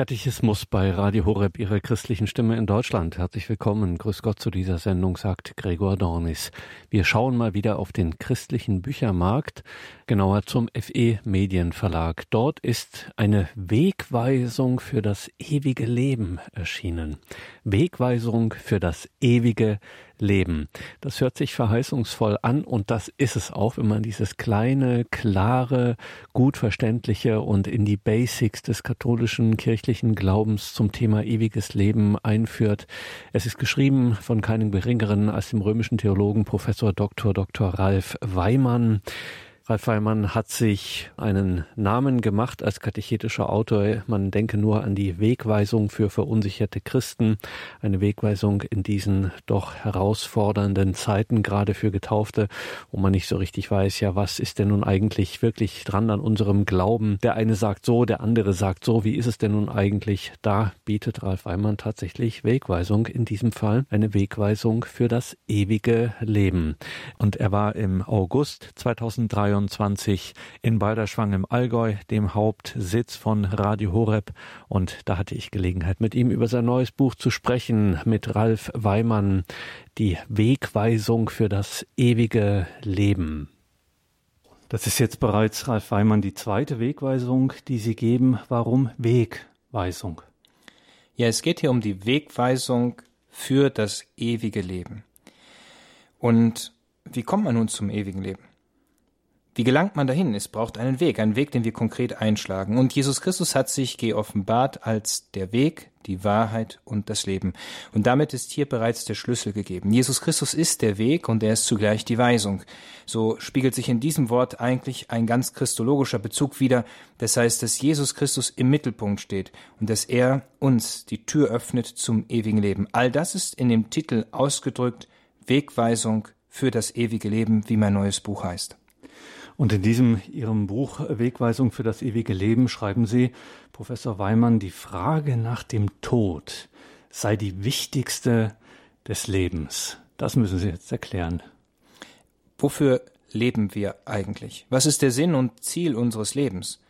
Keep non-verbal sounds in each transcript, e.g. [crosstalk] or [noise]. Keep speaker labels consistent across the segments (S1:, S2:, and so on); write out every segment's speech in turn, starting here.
S1: Katechismus bei Radio Horeb, Ihrer christlichen Stimme in Deutschland. Herzlich willkommen. Grüß Gott zu dieser Sendung, sagt Gregor Dornis. Wir schauen mal wieder auf den christlichen Büchermarkt, genauer zum FE Medienverlag. Dort ist eine Wegweisung für das ewige Leben erschienen. Wegweisung für das ewige Leben. Das hört sich verheißungsvoll an und das ist es auch, wenn man dieses kleine, klare, gut verständliche und in die Basics des katholischen kirchlichen Glaubens zum Thema ewiges Leben einführt. Es ist geschrieben von keinem geringeren als dem römischen Theologen Professor Dr. Dr. Ralf Weimann. Ralf Weimann hat sich einen Namen gemacht als katechetischer Autor. Man denke nur an die Wegweisung für verunsicherte Christen. Eine Wegweisung in diesen doch herausfordernden Zeiten, gerade für Getaufte, wo man nicht so richtig weiß, ja, was ist denn nun eigentlich wirklich dran an unserem Glauben? Der eine sagt so, der andere sagt so. Wie ist es denn nun eigentlich? Da bietet Ralf Weimann tatsächlich Wegweisung. In diesem Fall eine Wegweisung für das ewige Leben. Und er war im August 2023 22 in Balderschwang im Allgäu, dem Hauptsitz von Radio Horeb. Und da hatte ich Gelegenheit, mit ihm über sein neues Buch zu sprechen, mit Ralf Weimann, die Wegweisung für das ewige Leben. Das ist jetzt bereits, Ralf Weimann, die zweite Wegweisung, die Sie geben. Warum Wegweisung?
S2: Ja, es geht hier um die Wegweisung für das ewige Leben. Und wie kommt man nun zum ewigen Leben? Wie gelangt man dahin? Es braucht einen Weg, einen Weg, den wir konkret einschlagen. Und Jesus Christus hat sich geoffenbart als der Weg, die Wahrheit und das Leben. Und damit ist hier bereits der Schlüssel gegeben. Jesus Christus ist der Weg und er ist zugleich die Weisung. So spiegelt sich in diesem Wort eigentlich ein ganz christologischer Bezug wider. Das heißt, dass Jesus Christus im Mittelpunkt steht und dass er uns die Tür öffnet zum ewigen Leben. All das ist in dem Titel ausgedrückt Wegweisung für das ewige Leben, wie mein neues Buch heißt.
S1: Und in diesem Ihrem Buch Wegweisung für das ewige Leben schreiben Sie, Professor Weimann, die Frage nach dem Tod sei die wichtigste des Lebens. Das müssen Sie jetzt erklären.
S2: Wofür leben wir eigentlich? Was ist der Sinn und Ziel unseres Lebens?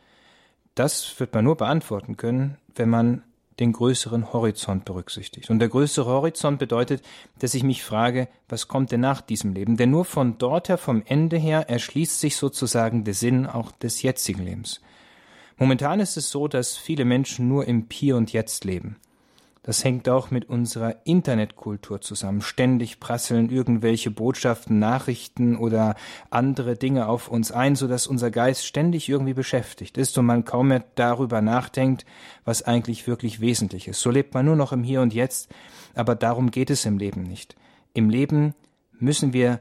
S2: Das wird man nur beantworten können, wenn man den größeren Horizont berücksichtigt. Und der größere Horizont bedeutet, dass ich mich frage, was kommt denn nach diesem Leben? Denn nur von dort her, vom Ende her, erschließt sich sozusagen der Sinn auch des jetzigen Lebens. Momentan ist es so, dass viele Menschen nur im Hier und Jetzt leben. Das hängt auch mit unserer Internetkultur zusammen. Ständig prasseln irgendwelche Botschaften, Nachrichten oder andere Dinge auf uns ein, sodass unser Geist ständig irgendwie beschäftigt ist und man kaum mehr darüber nachdenkt, was eigentlich wirklich wesentlich ist. So lebt man nur noch im Hier und Jetzt, aber darum geht es im Leben nicht. Im Leben müssen wir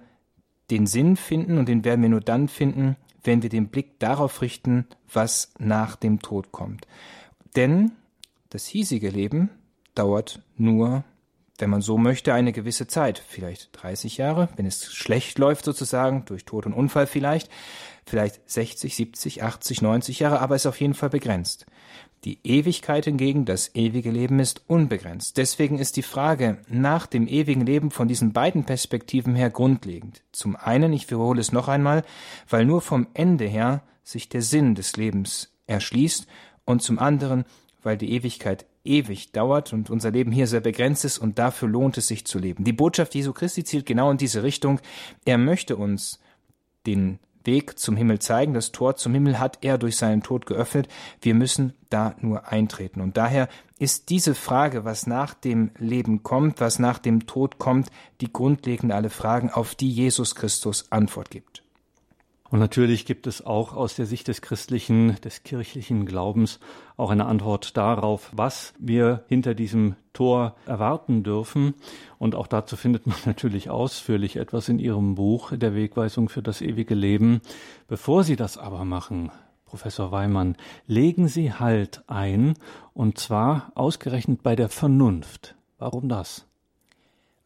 S2: den Sinn finden und den werden wir nur dann finden, wenn wir den Blick darauf richten, was nach dem Tod kommt. Denn das hiesige Leben, dauert nur, wenn man so möchte, eine gewisse Zeit, vielleicht 30 Jahre, wenn es schlecht läuft sozusagen, durch Tod und Unfall vielleicht, vielleicht 60, 70, 80, 90 Jahre, aber ist auf jeden Fall begrenzt. Die Ewigkeit hingegen, das ewige Leben ist unbegrenzt. Deswegen ist die Frage nach dem ewigen Leben von diesen beiden Perspektiven her grundlegend. Zum einen, ich wiederhole es noch einmal, weil nur vom Ende her sich der Sinn des Lebens erschließt und zum anderen, weil die Ewigkeit ewig dauert und unser Leben hier sehr begrenzt ist und dafür lohnt es sich zu leben. Die Botschaft Jesu Christi zielt genau in diese Richtung. Er möchte uns den Weg zum Himmel zeigen. Das Tor zum Himmel hat er durch seinen Tod geöffnet. Wir müssen da nur eintreten. Und daher ist diese Frage, was nach dem Leben kommt, was nach dem Tod kommt, die grundlegende alle Fragen, auf die Jesus Christus Antwort gibt.
S1: Und natürlich gibt es auch aus der Sicht des christlichen, des kirchlichen Glaubens auch eine Antwort darauf, was wir hinter diesem Tor erwarten dürfen. Und auch dazu findet man [laughs] natürlich ausführlich etwas in Ihrem Buch der Wegweisung für das ewige Leben. Bevor Sie das aber machen, Professor Weimann, legen Sie Halt ein, und zwar ausgerechnet bei der Vernunft. Warum das?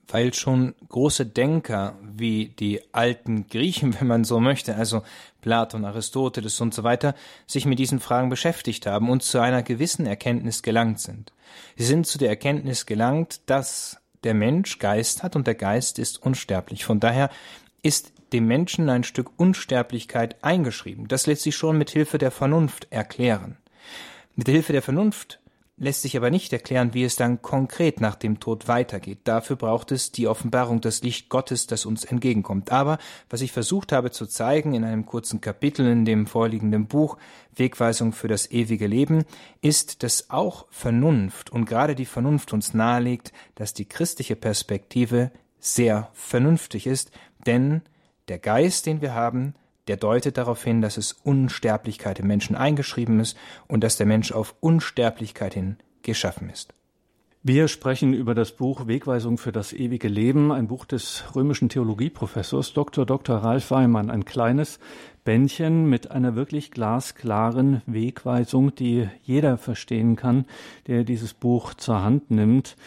S2: Weil schon große Denker wie die alten Griechen, [laughs] wenn man so möchte, also Platon, Aristoteles und so weiter, sich mit diesen Fragen beschäftigt haben und zu einer gewissen Erkenntnis gelangt sind. Sie sind zu der Erkenntnis gelangt, dass der Mensch Geist hat und der Geist ist unsterblich. Von daher ist dem Menschen ein Stück Unsterblichkeit eingeschrieben. Das lässt sich schon mit Hilfe der Vernunft erklären. Mit Hilfe der Vernunft lässt sich aber nicht erklären, wie es dann konkret nach dem Tod weitergeht. Dafür braucht es die Offenbarung, das Licht Gottes, das uns entgegenkommt. Aber was ich versucht habe zu zeigen in einem kurzen Kapitel in dem vorliegenden Buch Wegweisung für das ewige Leben, ist, dass auch Vernunft und gerade die Vernunft uns nahelegt, dass die christliche Perspektive sehr vernünftig ist, denn der Geist, den wir haben, der deutet darauf hin, dass es Unsterblichkeit im Menschen eingeschrieben ist und dass der Mensch auf Unsterblichkeit hin geschaffen ist.
S1: Wir sprechen über das Buch Wegweisung für das ewige Leben, ein Buch des römischen Theologieprofessors Dr. Dr. Ralf Weimann, ein kleines Bändchen mit einer wirklich glasklaren Wegweisung, die jeder verstehen kann, der dieses Buch zur Hand nimmt.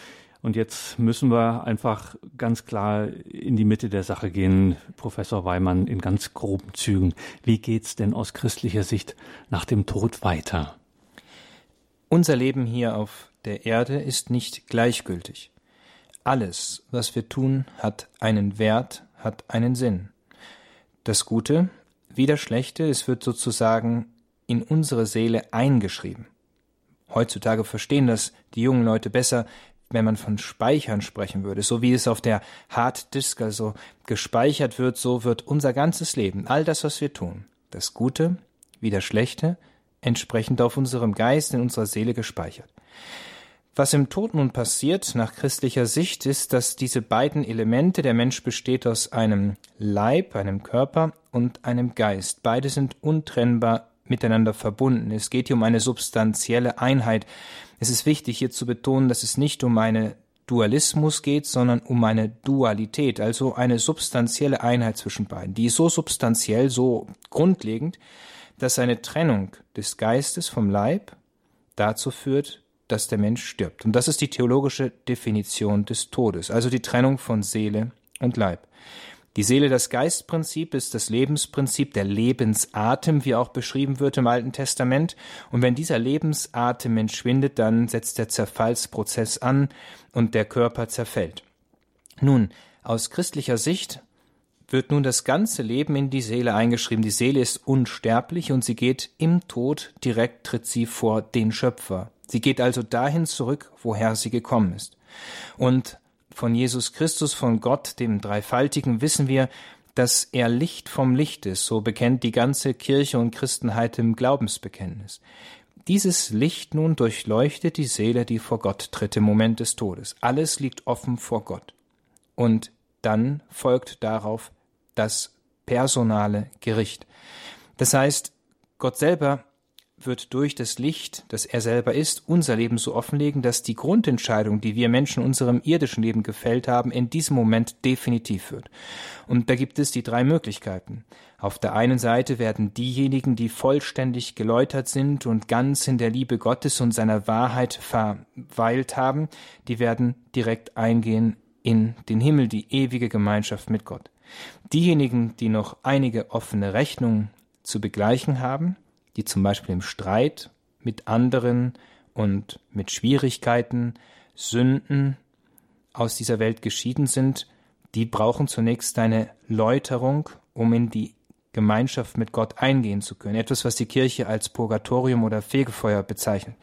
S1: Und jetzt müssen wir einfach ganz klar in die Mitte der Sache gehen, Professor Weimann, in ganz groben Zügen. Wie geht's denn aus christlicher Sicht nach dem Tod weiter?
S2: Unser Leben hier auf der Erde ist nicht gleichgültig. Alles, was wir tun, hat einen Wert, hat einen Sinn. Das Gute wie das Schlechte, es wird sozusagen in unsere Seele eingeschrieben. Heutzutage verstehen das die jungen Leute besser, wenn man von Speichern sprechen würde, so wie es auf der Hard Disk also gespeichert wird, so wird unser ganzes Leben, all das, was wir tun, das Gute wie das Schlechte, entsprechend auf unserem Geist, in unserer Seele gespeichert. Was im Tod nun passiert, nach christlicher Sicht, ist, dass diese beiden Elemente, der Mensch besteht aus einem Leib, einem Körper und einem Geist. Beide sind untrennbar miteinander verbunden. Es geht hier um eine substanzielle Einheit. Es ist wichtig hier zu betonen, dass es nicht um eine Dualismus geht, sondern um eine Dualität, also eine substanzielle Einheit zwischen beiden. Die ist so substanziell, so grundlegend, dass eine Trennung des Geistes vom Leib dazu führt, dass der Mensch stirbt. Und das ist die theologische Definition des Todes, also die Trennung von Seele und Leib. Die Seele, das Geistprinzip ist das Lebensprinzip, der Lebensatem, wie auch beschrieben wird im Alten Testament. Und wenn dieser Lebensatem entschwindet, dann setzt der Zerfallsprozess an und der Körper zerfällt. Nun, aus christlicher Sicht wird nun das ganze Leben in die Seele eingeschrieben. Die Seele ist unsterblich und sie geht im Tod direkt tritt sie vor den Schöpfer. Sie geht also dahin zurück, woher sie gekommen ist. Und von Jesus Christus, von Gott, dem Dreifaltigen, wissen wir, dass er Licht vom Licht ist, so bekennt die ganze Kirche und Christenheit im Glaubensbekenntnis. Dieses Licht nun durchleuchtet die Seele, die vor Gott tritt im Moment des Todes. Alles liegt offen vor Gott. Und dann folgt darauf das personale Gericht. Das heißt, Gott selber wird durch das Licht, das er selber ist, unser Leben so offenlegen, dass die Grundentscheidung, die wir Menschen unserem irdischen Leben gefällt haben, in diesem Moment definitiv wird. Und da gibt es die drei Möglichkeiten. Auf der einen Seite werden diejenigen, die vollständig geläutert sind und ganz in der Liebe Gottes und seiner Wahrheit verweilt haben, die werden direkt eingehen in den Himmel, die ewige Gemeinschaft mit Gott. Diejenigen, die noch einige offene Rechnungen zu begleichen haben, die zum Beispiel im Streit mit anderen und mit Schwierigkeiten, Sünden aus dieser Welt geschieden sind, die brauchen zunächst eine Läuterung, um in die Gemeinschaft mit Gott eingehen zu können. Etwas, was die Kirche als Purgatorium oder Fegefeuer bezeichnet.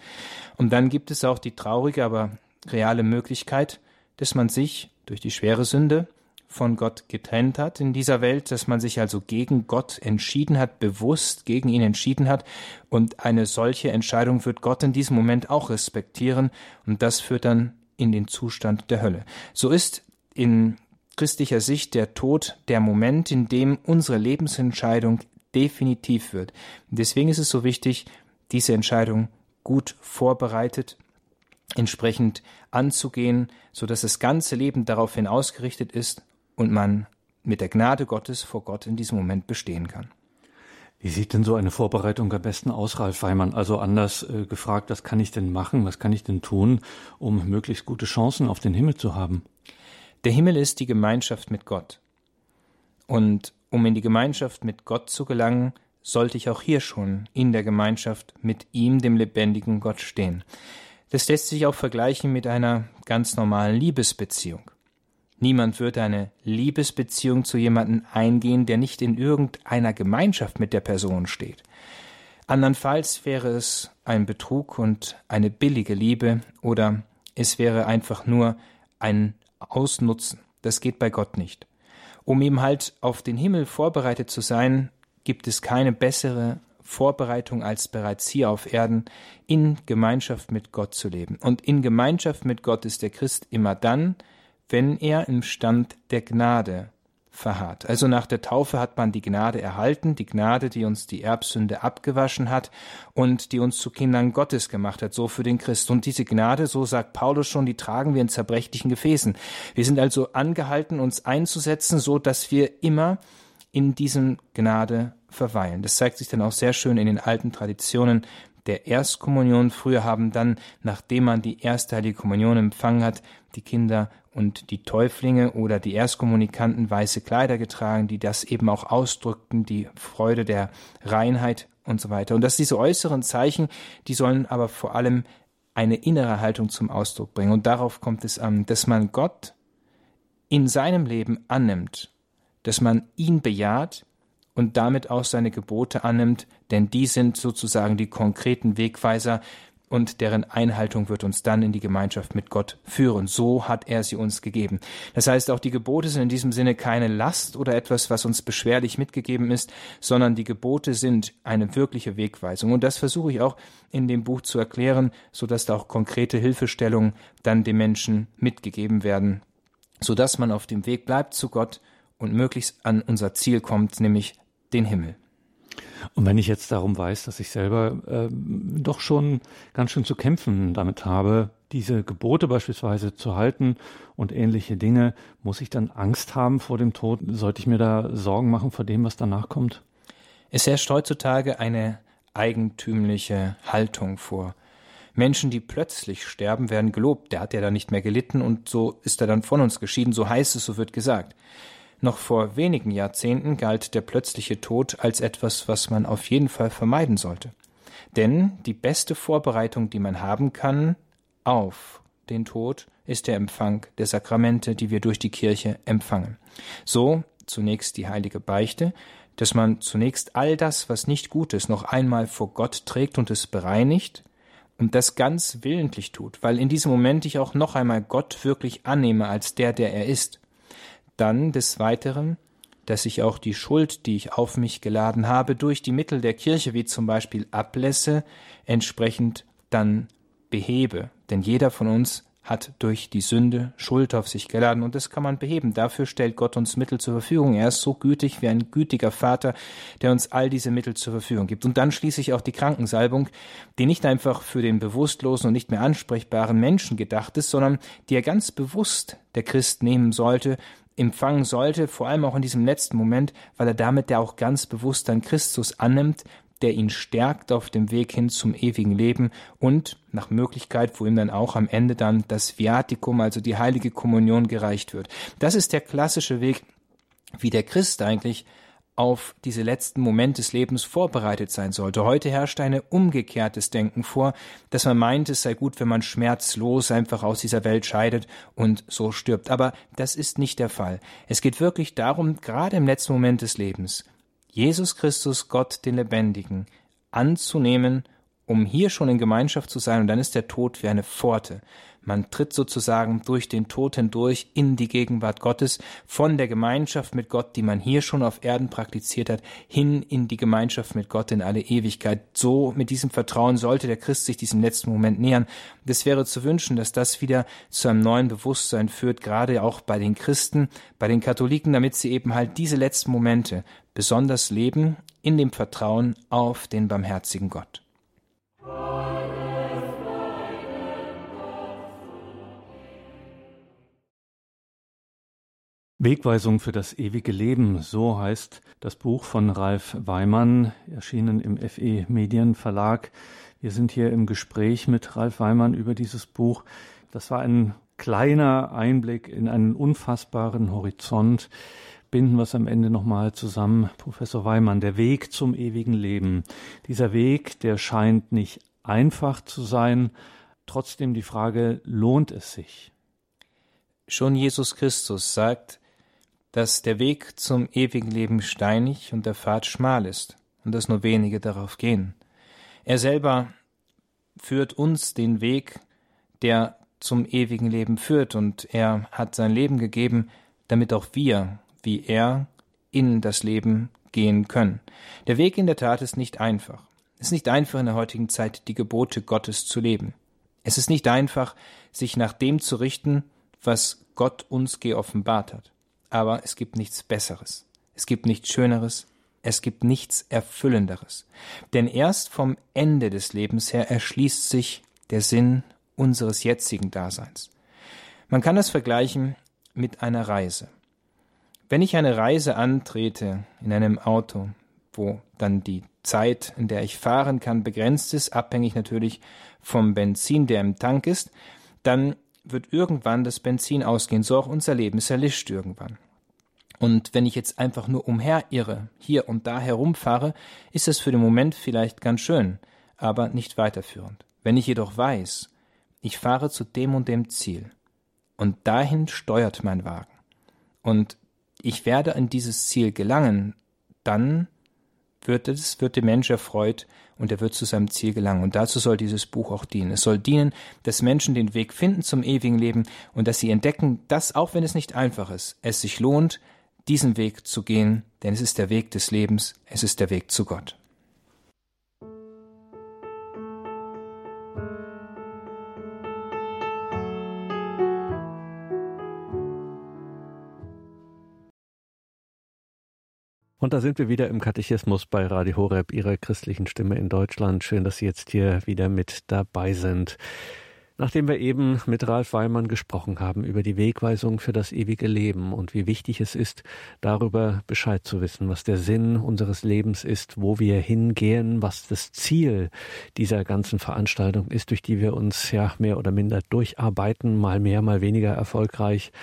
S2: Und dann gibt es auch die traurige, aber reale Möglichkeit, dass man sich durch die schwere Sünde von Gott getrennt hat in dieser Welt, dass man sich also gegen Gott entschieden hat, bewusst gegen ihn entschieden hat. Und eine solche Entscheidung wird Gott in diesem Moment auch respektieren. Und das führt dann in den Zustand der Hölle. So ist in christlicher Sicht der Tod der Moment, in dem unsere Lebensentscheidung definitiv wird. Deswegen ist es so wichtig, diese Entscheidung gut vorbereitet entsprechend anzugehen, so dass das ganze Leben daraufhin ausgerichtet ist und man mit der Gnade Gottes vor Gott in diesem Moment bestehen kann.
S1: Wie sieht denn so eine Vorbereitung am besten aus, Ralf Weimann? Also anders äh, gefragt, was kann ich denn machen, was kann ich denn tun, um möglichst gute Chancen auf den Himmel zu haben?
S2: Der Himmel ist die Gemeinschaft mit Gott. Und um in die Gemeinschaft mit Gott zu gelangen, sollte ich auch hier schon in der Gemeinschaft mit ihm, dem lebendigen Gott, stehen. Das lässt sich auch vergleichen mit einer ganz normalen Liebesbeziehung. Niemand wird eine Liebesbeziehung zu jemandem eingehen, der nicht in irgendeiner Gemeinschaft mit der Person steht. Andernfalls wäre es ein Betrug und eine billige Liebe oder es wäre einfach nur ein Ausnutzen. Das geht bei Gott nicht. Um eben halt auf den Himmel vorbereitet zu sein, gibt es keine bessere Vorbereitung als bereits hier auf Erden in Gemeinschaft mit Gott zu leben. Und in Gemeinschaft mit Gott ist der Christ immer dann, wenn er im Stand der Gnade verharrt. Also nach der Taufe hat man die Gnade erhalten, die Gnade, die uns die Erbsünde abgewaschen hat und die uns zu Kindern Gottes gemacht hat, so für den Christ. Und diese Gnade, so sagt Paulus schon, die tragen wir in zerbrechlichen Gefäßen. Wir sind also angehalten, uns einzusetzen, so dass wir immer in diesem Gnade verweilen. Das zeigt sich dann auch sehr schön in den alten Traditionen der Erstkommunion. Früher haben dann, nachdem man die erste Heilige Kommunion empfangen hat, die Kinder und die Täuflinge oder die Erstkommunikanten weiße Kleider getragen, die das eben auch ausdrückten, die Freude der Reinheit und so weiter. Und dass diese äußeren Zeichen, die sollen aber vor allem eine innere Haltung zum Ausdruck bringen. Und darauf kommt es an, dass man Gott in seinem Leben annimmt, dass man ihn bejaht, und damit auch seine Gebote annimmt, denn die sind sozusagen die konkreten Wegweiser, und deren Einhaltung wird uns dann in die Gemeinschaft mit Gott führen. So hat er sie uns gegeben. Das heißt, auch die Gebote sind in diesem Sinne keine Last oder etwas, was uns beschwerlich mitgegeben ist, sondern die Gebote sind eine wirkliche Wegweisung. Und das versuche ich auch in dem Buch zu erklären, so dass da auch konkrete Hilfestellungen dann dem Menschen mitgegeben werden, so dass man auf dem Weg bleibt zu Gott und möglichst an unser Ziel kommt, nämlich den Himmel.
S1: Und wenn ich jetzt darum weiß, dass ich selber äh, doch schon ganz schön zu kämpfen damit habe, diese Gebote beispielsweise zu halten und ähnliche Dinge, muss ich dann Angst haben vor dem Tod? Sollte ich mir da Sorgen machen vor dem, was danach kommt?
S2: Es herrscht heutzutage eine eigentümliche Haltung vor. Menschen, die plötzlich sterben, werden gelobt. Der hat ja dann nicht mehr gelitten und so ist er dann von uns geschieden. So heißt es, so wird gesagt. Noch vor wenigen Jahrzehnten galt der plötzliche Tod als etwas, was man auf jeden Fall vermeiden sollte. Denn die beste Vorbereitung, die man haben kann auf den Tod, ist der Empfang der Sakramente, die wir durch die Kirche empfangen. So zunächst die heilige Beichte, dass man zunächst all das, was nicht gut ist, noch einmal vor Gott trägt und es bereinigt und das ganz willentlich tut, weil in diesem Moment ich auch noch einmal Gott wirklich annehme als der, der er ist. Dann des Weiteren, dass ich auch die Schuld, die ich auf mich geladen habe, durch die Mittel der Kirche, wie zum Beispiel Ablässe, entsprechend dann behebe. Denn jeder von uns hat durch die Sünde Schuld auf sich geladen und das kann man beheben. Dafür stellt Gott uns Mittel zur Verfügung. Er ist so gütig wie ein gütiger Vater, der uns all diese Mittel zur Verfügung gibt. Und dann schließlich auch die Krankensalbung, die nicht einfach für den bewusstlosen und nicht mehr ansprechbaren Menschen gedacht ist, sondern die er ganz bewusst der Christ nehmen sollte, empfangen sollte, vor allem auch in diesem letzten Moment, weil er damit ja auch ganz bewusst dann Christus annimmt, der ihn stärkt auf dem Weg hin zum ewigen Leben und nach Möglichkeit, wo ihm dann auch am Ende dann das Viaticum, also die heilige Kommunion gereicht wird. Das ist der klassische Weg, wie der Christ eigentlich auf diese letzten Momente des Lebens vorbereitet sein sollte. Heute herrscht ein umgekehrtes Denken vor, dass man meint, es sei gut, wenn man schmerzlos einfach aus dieser Welt scheidet und so stirbt. Aber das ist nicht der Fall. Es geht wirklich darum, gerade im letzten Moment des Lebens, Jesus Christus, Gott, den Lebendigen, anzunehmen, um hier schon in Gemeinschaft zu sein, und dann ist der Tod wie eine Pforte. Man tritt sozusagen durch den Tod hindurch in die Gegenwart Gottes, von der Gemeinschaft mit Gott, die man hier schon auf Erden praktiziert hat, hin in die Gemeinschaft mit Gott in alle Ewigkeit. So mit diesem Vertrauen sollte der Christ sich diesem letzten Moment nähern. Es wäre zu wünschen, dass das wieder zu einem neuen Bewusstsein führt, gerade auch bei den Christen, bei den Katholiken, damit sie eben halt diese letzten Momente besonders leben in dem Vertrauen auf den barmherzigen Gott.
S1: Wegweisung für das ewige Leben, so heißt das Buch von Ralf Weimann, erschienen im FE Medienverlag. Wir sind hier im Gespräch mit Ralf Weimann über dieses Buch. Das war ein kleiner Einblick in einen unfassbaren Horizont. Binden wir es am Ende nochmal zusammen. Professor Weimann, der Weg zum ewigen Leben. Dieser Weg, der scheint nicht einfach zu sein. Trotzdem die Frage, lohnt es sich?
S2: Schon Jesus Christus sagt, dass der Weg zum ewigen Leben steinig und der Pfad schmal ist und dass nur wenige darauf gehen. Er selber führt uns den Weg, der zum ewigen Leben führt, und er hat sein Leben gegeben, damit auch wir, wie er, in das Leben gehen können. Der Weg in der Tat ist nicht einfach. Es ist nicht einfach in der heutigen Zeit, die Gebote Gottes zu leben. Es ist nicht einfach, sich nach dem zu richten, was Gott uns geoffenbart hat. Aber es gibt nichts Besseres. Es gibt nichts Schöneres. Es gibt nichts Erfüllenderes. Denn erst vom Ende des Lebens her erschließt sich der Sinn unseres jetzigen Daseins. Man kann das vergleichen mit einer Reise. Wenn ich eine Reise antrete in einem Auto, wo dann die Zeit, in der ich fahren kann, begrenzt ist, abhängig natürlich vom Benzin, der im Tank ist, dann wird irgendwann das Benzin ausgehen. So auch unser Leben. Es erlischt irgendwann. Und wenn ich jetzt einfach nur umherirre, hier und da herumfahre, ist das für den Moment vielleicht ganz schön, aber nicht weiterführend. Wenn ich jedoch weiß, ich fahre zu dem und dem Ziel, und dahin steuert mein Wagen, und ich werde an dieses Ziel gelangen, dann wird, es, wird der Mensch erfreut und er wird zu seinem Ziel gelangen. Und dazu soll dieses Buch auch dienen. Es soll dienen, dass Menschen den Weg finden zum ewigen Leben und dass sie entdecken, dass, auch wenn es nicht einfach ist, es sich lohnt, diesen Weg zu gehen, denn es ist der Weg des Lebens, es ist der Weg zu Gott.
S1: Und da sind wir wieder im Katechismus bei Radio Horeb, Ihrer christlichen Stimme in Deutschland. Schön, dass Sie jetzt hier wieder mit dabei sind. Nachdem wir eben mit Ralf Weimann gesprochen haben über die Wegweisung für das ewige Leben und wie wichtig es ist, darüber Bescheid zu wissen, was der Sinn unseres Lebens ist, wo wir hingehen, was das Ziel dieser ganzen Veranstaltung ist, durch die wir uns ja mehr oder minder durcharbeiten, mal mehr, mal weniger erfolgreich,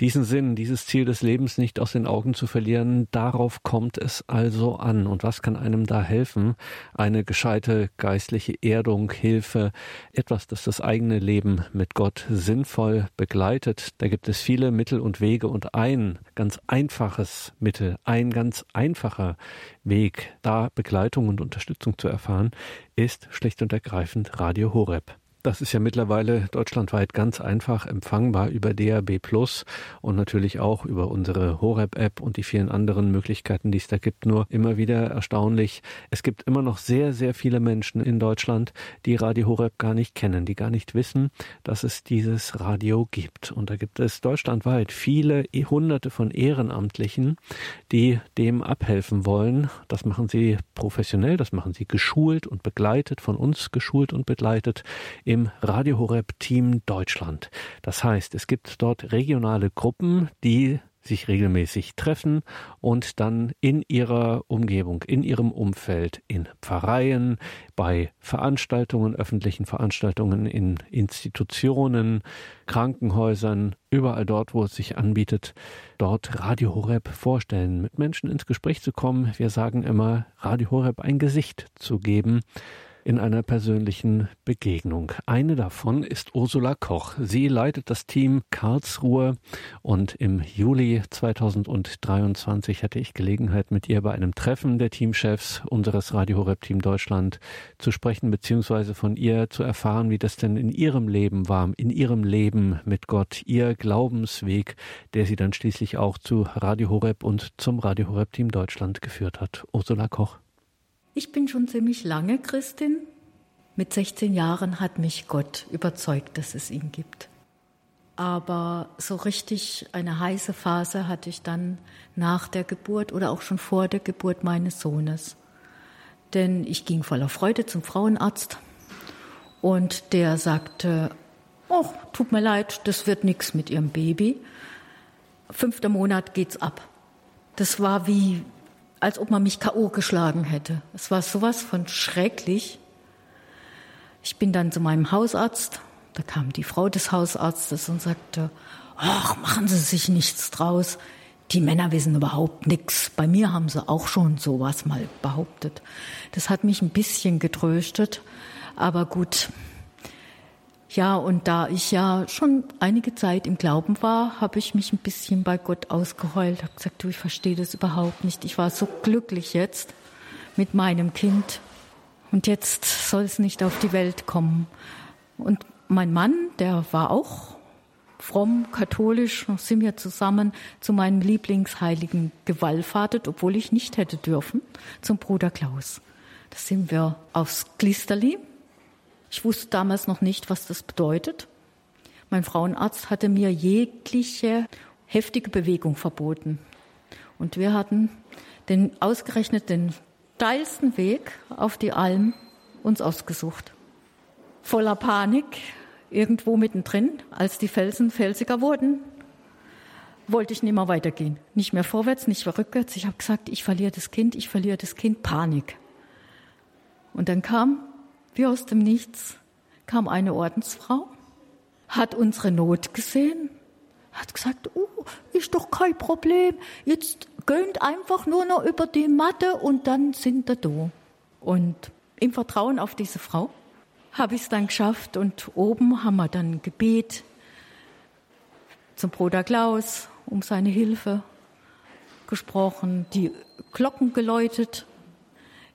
S1: diesen Sinn, dieses Ziel des Lebens nicht aus den Augen zu verlieren, darauf kommt es also an. Und was kann einem da helfen? Eine gescheite geistliche Erdung, Hilfe, etwas, das das eigene Leben mit Gott sinnvoll begleitet. Da gibt es viele Mittel und Wege und ein ganz einfaches Mittel, ein ganz einfacher Weg, da Begleitung und Unterstützung zu erfahren, ist schlicht und ergreifend Radio Horeb. Das ist ja mittlerweile deutschlandweit ganz einfach empfangbar über DAB Plus und natürlich auch über unsere Horeb-App und die vielen anderen Möglichkeiten, die es da gibt. Nur immer wieder erstaunlich, es gibt immer noch sehr, sehr viele Menschen in Deutschland, die Radio Horeb gar nicht kennen, die gar nicht wissen, dass es dieses Radio gibt. Und da gibt es deutschlandweit viele hunderte von Ehrenamtlichen, die dem abhelfen wollen. Das machen sie professionell, das machen sie geschult und begleitet, von uns geschult und begleitet im Radio Horeb Team Deutschland. Das heißt, es gibt dort regionale Gruppen, die sich regelmäßig treffen und dann in ihrer Umgebung, in ihrem Umfeld, in Pfarreien, bei Veranstaltungen, öffentlichen Veranstaltungen, in Institutionen, Krankenhäusern, überall dort, wo es sich anbietet, dort Radio Horeb vorstellen, mit Menschen ins Gespräch zu kommen. Wir sagen immer, Radio Horeb ein Gesicht zu geben in einer persönlichen Begegnung. Eine davon ist Ursula Koch. Sie leitet das Team Karlsruhe und im Juli 2023 hatte ich Gelegenheit, mit ihr bei einem Treffen der Teamchefs unseres Radio Horeb Team Deutschland zu sprechen, beziehungsweise von ihr zu erfahren, wie das denn in ihrem Leben war, in ihrem Leben mit Gott, ihr Glaubensweg, der sie dann schließlich auch zu Radio Horeb und zum Radio Horeb Team Deutschland geführt hat. Ursula Koch.
S3: Ich bin schon ziemlich lange Christin. Mit 16 Jahren hat mich Gott überzeugt, dass es ihn gibt. Aber so richtig eine heiße Phase hatte ich dann nach der Geburt oder auch schon vor der Geburt meines Sohnes. Denn ich ging voller Freude zum Frauenarzt und der sagte, oh, tut mir leid, das wird nichts mit Ihrem Baby. Fünfter Monat geht's ab. Das war wie, als ob man mich K.O. geschlagen hätte. Es war sowas von schrecklich. Ich bin dann zu meinem Hausarzt. Da kam die Frau des Hausarztes und sagte, ach, machen Sie sich nichts draus. Die Männer wissen überhaupt nichts. Bei mir haben sie auch schon sowas mal behauptet. Das hat mich ein bisschen getröstet. Aber gut, ja, und da ich ja schon einige Zeit im Glauben war, habe ich mich ein bisschen bei Gott ausgeheult, habe gesagt, du, ich verstehe das überhaupt nicht. Ich war so glücklich jetzt mit meinem Kind. Und jetzt soll es nicht auf die Welt kommen. Und mein Mann, der war auch fromm, katholisch, sind wir zusammen zu meinem Lieblingsheiligen gewallfahrtet, obwohl ich nicht hätte dürfen, zum Bruder Klaus. Da sind wir aufs Glisterli. Ich wusste damals noch nicht, was das bedeutet. Mein Frauenarzt hatte mir jegliche heftige Bewegung verboten. Und wir hatten den ausgerechnet den steilsten Weg auf die Alm uns ausgesucht. Voller Panik, irgendwo mittendrin, als die Felsen felsiger wurden, wollte ich nicht mehr weitergehen. Nicht mehr vorwärts, nicht mehr rückwärts. Ich habe gesagt, ich verliere das Kind, ich verliere das Kind. Panik. Und dann kam, wie aus dem Nichts, kam eine Ordensfrau, hat unsere Not gesehen, hat gesagt, oh, ist doch kein Problem. Jetzt gönnt einfach nur noch über die Matte und dann sind wir da. Und im Vertrauen auf diese Frau habe ich es dann geschafft und oben haben wir dann Gebet zum Bruder Klaus um seine Hilfe gesprochen, die Glocken geläutet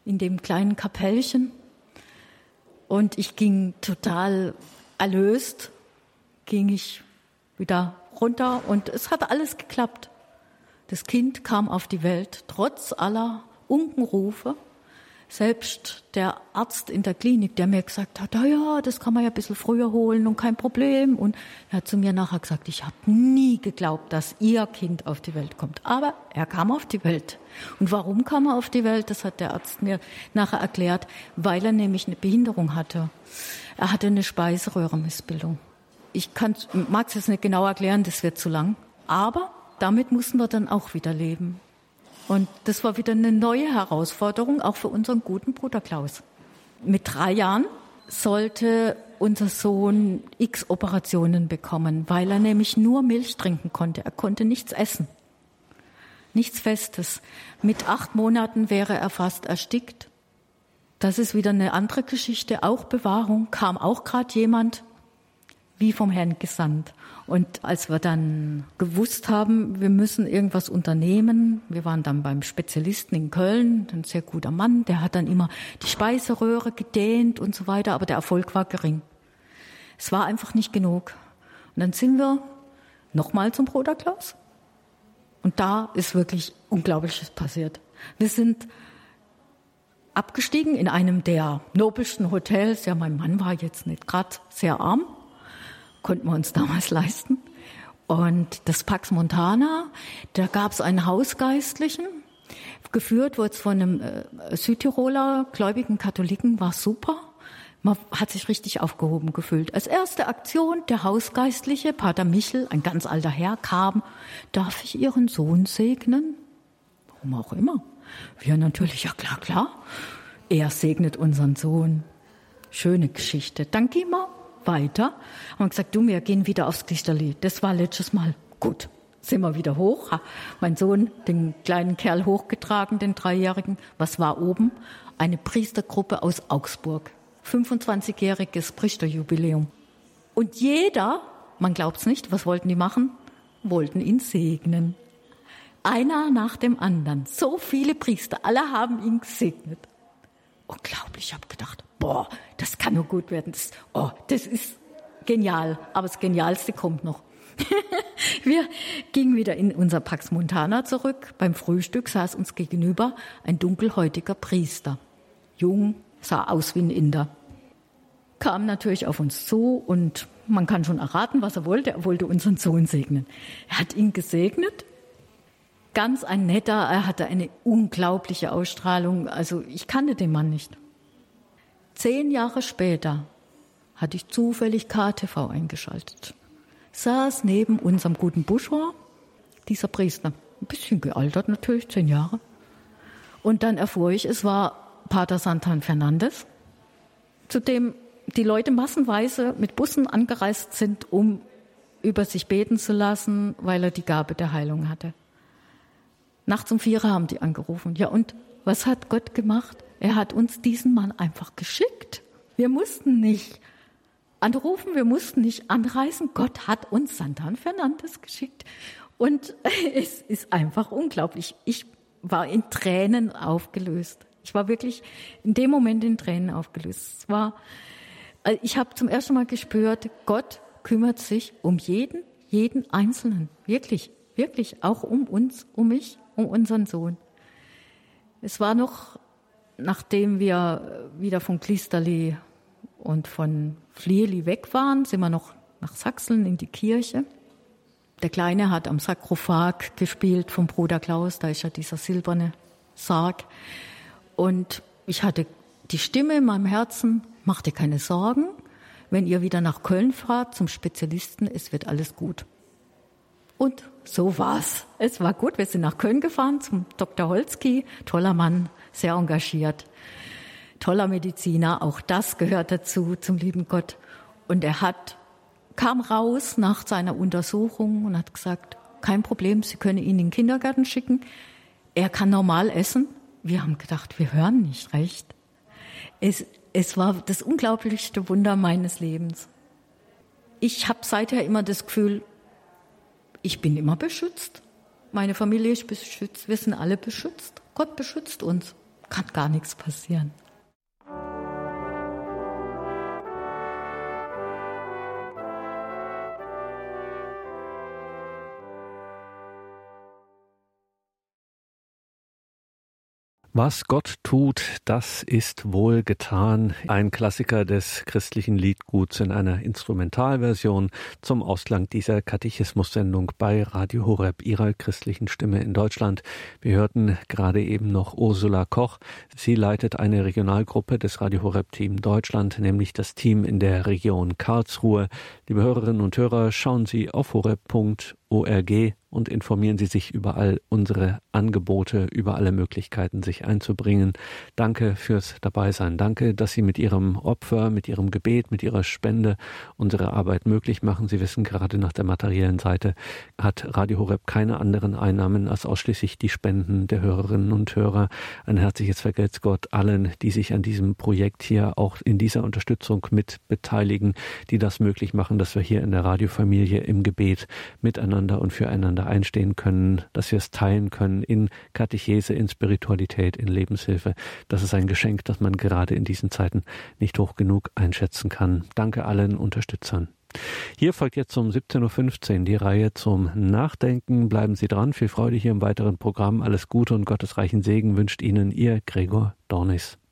S3: in dem kleinen Kapellchen und ich ging total erlöst, ging ich wieder runter und es hat alles geklappt. Das Kind kam auf die Welt, trotz aller Unkenrufe. Selbst der Arzt in der Klinik, der mir gesagt hat, ah ja, das kann man ja ein bisschen früher holen und kein Problem. Und er hat zu mir nachher gesagt, ich habe nie geglaubt, dass Ihr Kind auf die Welt kommt. Aber er kam auf die Welt. Und warum kam er auf die Welt? Das hat der Arzt mir nachher erklärt, weil er nämlich eine Behinderung hatte. Er hatte eine Speiseröhrenmissbildung. Ich mag es jetzt nicht genau erklären, das wird zu lang. Aber damit mussten wir dann auch wieder leben. Und das war wieder eine neue Herausforderung, auch für unseren guten Bruder Klaus. Mit drei Jahren sollte unser Sohn x Operationen bekommen, weil er nämlich nur Milch trinken konnte. Er konnte nichts essen. Nichts Festes. Mit acht Monaten wäre er fast erstickt. Das ist wieder eine andere Geschichte, auch Bewahrung. Kam auch gerade jemand, wie vom Herrn gesandt. Und als wir dann gewusst haben, wir müssen irgendwas unternehmen, wir waren dann beim Spezialisten in Köln, ein sehr guter Mann, der hat dann immer die Speiseröhre gedehnt und so weiter, aber der Erfolg war gering. Es war einfach nicht genug. Und dann sind wir nochmal zum Bruder Klaus. Und da ist wirklich Unglaubliches passiert. Wir sind abgestiegen in einem der nobelsten Hotels. Ja, mein Mann war jetzt nicht gerade sehr arm, konnten wir uns damals leisten. Und das Pax Montana, da gab es einen Hausgeistlichen, geführt wurde es von einem äh, Südtiroler gläubigen Katholiken, war super. Man hat sich richtig aufgehoben gefühlt. Als erste Aktion der Hausgeistliche, Pater Michel, ein ganz alter Herr, kam, darf ich Ihren Sohn segnen? Warum auch immer. Wir natürlich, ja klar, klar. Er segnet unseren Sohn. Schöne Geschichte. Dann gehen wir weiter. Haben gesagt, du, wir gehen wieder aufs Klichterli. Das war letztes Mal. Gut, sind wir wieder hoch. Mein Sohn, den kleinen Kerl hochgetragen, den Dreijährigen. Was war oben? Eine Priestergruppe aus Augsburg. 25-jähriges Priesterjubiläum. Und jeder, man glaubt's nicht, was wollten die machen? Wollten ihn segnen. Einer nach dem anderen. So viele Priester, alle haben ihn gesegnet. Unglaublich, ich habe gedacht, boah, das kann nur gut werden. Das, oh, das ist genial. Aber das Genialste kommt noch. [laughs] Wir gingen wieder in unser Pax Montana zurück. Beim Frühstück saß uns gegenüber ein dunkelhäutiger Priester. Jung, sah aus wie ein Inder. Kam natürlich auf uns zu und man kann schon erraten, was er wollte. Er wollte unseren Sohn segnen. Er hat ihn gesegnet. Ganz ein netter, er hatte eine unglaubliche Ausstrahlung. Also ich kannte den Mann nicht. Zehn Jahre später hatte ich zufällig KTV eingeschaltet. Saß neben unserem guten Buschor dieser Priester. Ein bisschen gealtert natürlich, zehn Jahre. Und dann erfuhr ich, es war Pater Santan Fernandes, zu dem die Leute massenweise mit Bussen angereist sind, um über sich beten zu lassen, weil er die Gabe der Heilung hatte. Nachts um vier haben die angerufen. Ja, und was hat Gott gemacht? Er hat uns diesen Mann einfach geschickt. Wir mussten nicht anrufen, wir mussten nicht anreisen. Gott hat uns Santan Fernandes geschickt. Und [laughs] es ist einfach unglaublich. Ich war in Tränen aufgelöst. Ich war wirklich in dem Moment in Tränen aufgelöst. Es war, also ich habe zum ersten Mal gespürt, Gott kümmert sich um jeden, jeden Einzelnen. Wirklich, wirklich, auch um uns, um mich, um unseren Sohn. Es war noch, nachdem wir wieder von Klisterli und von Flieli weg waren, sind wir noch nach Sachsen in die Kirche. Der Kleine hat am Sarkophag gespielt vom Bruder Klaus, da ist ja dieser silberne Sarg. Und ich hatte die Stimme in meinem Herzen, mach dir keine Sorgen, wenn ihr wieder nach Köln fahrt zum Spezialisten, es wird alles gut. Und so war's. Es war gut. Wir sind nach Köln gefahren zum Dr. Holzki, toller Mann, sehr engagiert, toller Mediziner. Auch das gehört dazu zum lieben Gott. Und er hat kam raus nach seiner Untersuchung und hat gesagt, kein Problem, Sie können ihn in den Kindergarten schicken. Er kann normal essen. Wir haben gedacht, wir hören nicht recht. Es, es war das unglaublichste Wunder meines Lebens. Ich habe seither immer das Gefühl, ich bin immer beschützt. Meine Familie ist beschützt. Wir sind alle beschützt. Gott beschützt uns. Kann gar nichts passieren.
S1: Was Gott tut, das ist wohl getan. Ein Klassiker des christlichen Liedguts in einer Instrumentalversion zum Ausklang dieser Katechismus-Sendung bei Radio Horeb, ihrer christlichen Stimme in Deutschland. Wir hörten gerade eben noch Ursula Koch. Sie leitet eine Regionalgruppe des Radio Horeb Team Deutschland, nämlich das Team in der Region Karlsruhe. Liebe Hörerinnen und Hörer, schauen Sie auf horeb.org und informieren Sie sich über all unsere Angebote, über alle Möglichkeiten, sich einzubringen. Danke fürs Dabeisein. Danke, dass Sie mit Ihrem Opfer, mit Ihrem Gebet, mit Ihrer Spende unsere Arbeit möglich machen. Sie wissen, gerade nach der materiellen Seite hat Radio Horeb keine anderen Einnahmen als ausschließlich die Spenden der Hörerinnen und Hörer. Ein herzliches Vergelt's Gott allen, die sich an diesem Projekt hier auch in dieser Unterstützung mit beteiligen, die das möglich machen, dass wir hier in der Radiofamilie im Gebet miteinander und füreinander füreinander einstehen können, dass wir es teilen können in Katechese, in Spiritualität, in Lebenshilfe. Das ist ein Geschenk, das man gerade in diesen Zeiten nicht hoch genug einschätzen kann. Danke allen Unterstützern. Hier folgt jetzt um 17.15 Uhr die Reihe zum Nachdenken. Bleiben Sie dran. Viel Freude hier im weiteren Programm. Alles Gute und gottesreichen Segen wünscht Ihnen Ihr Gregor Dornis.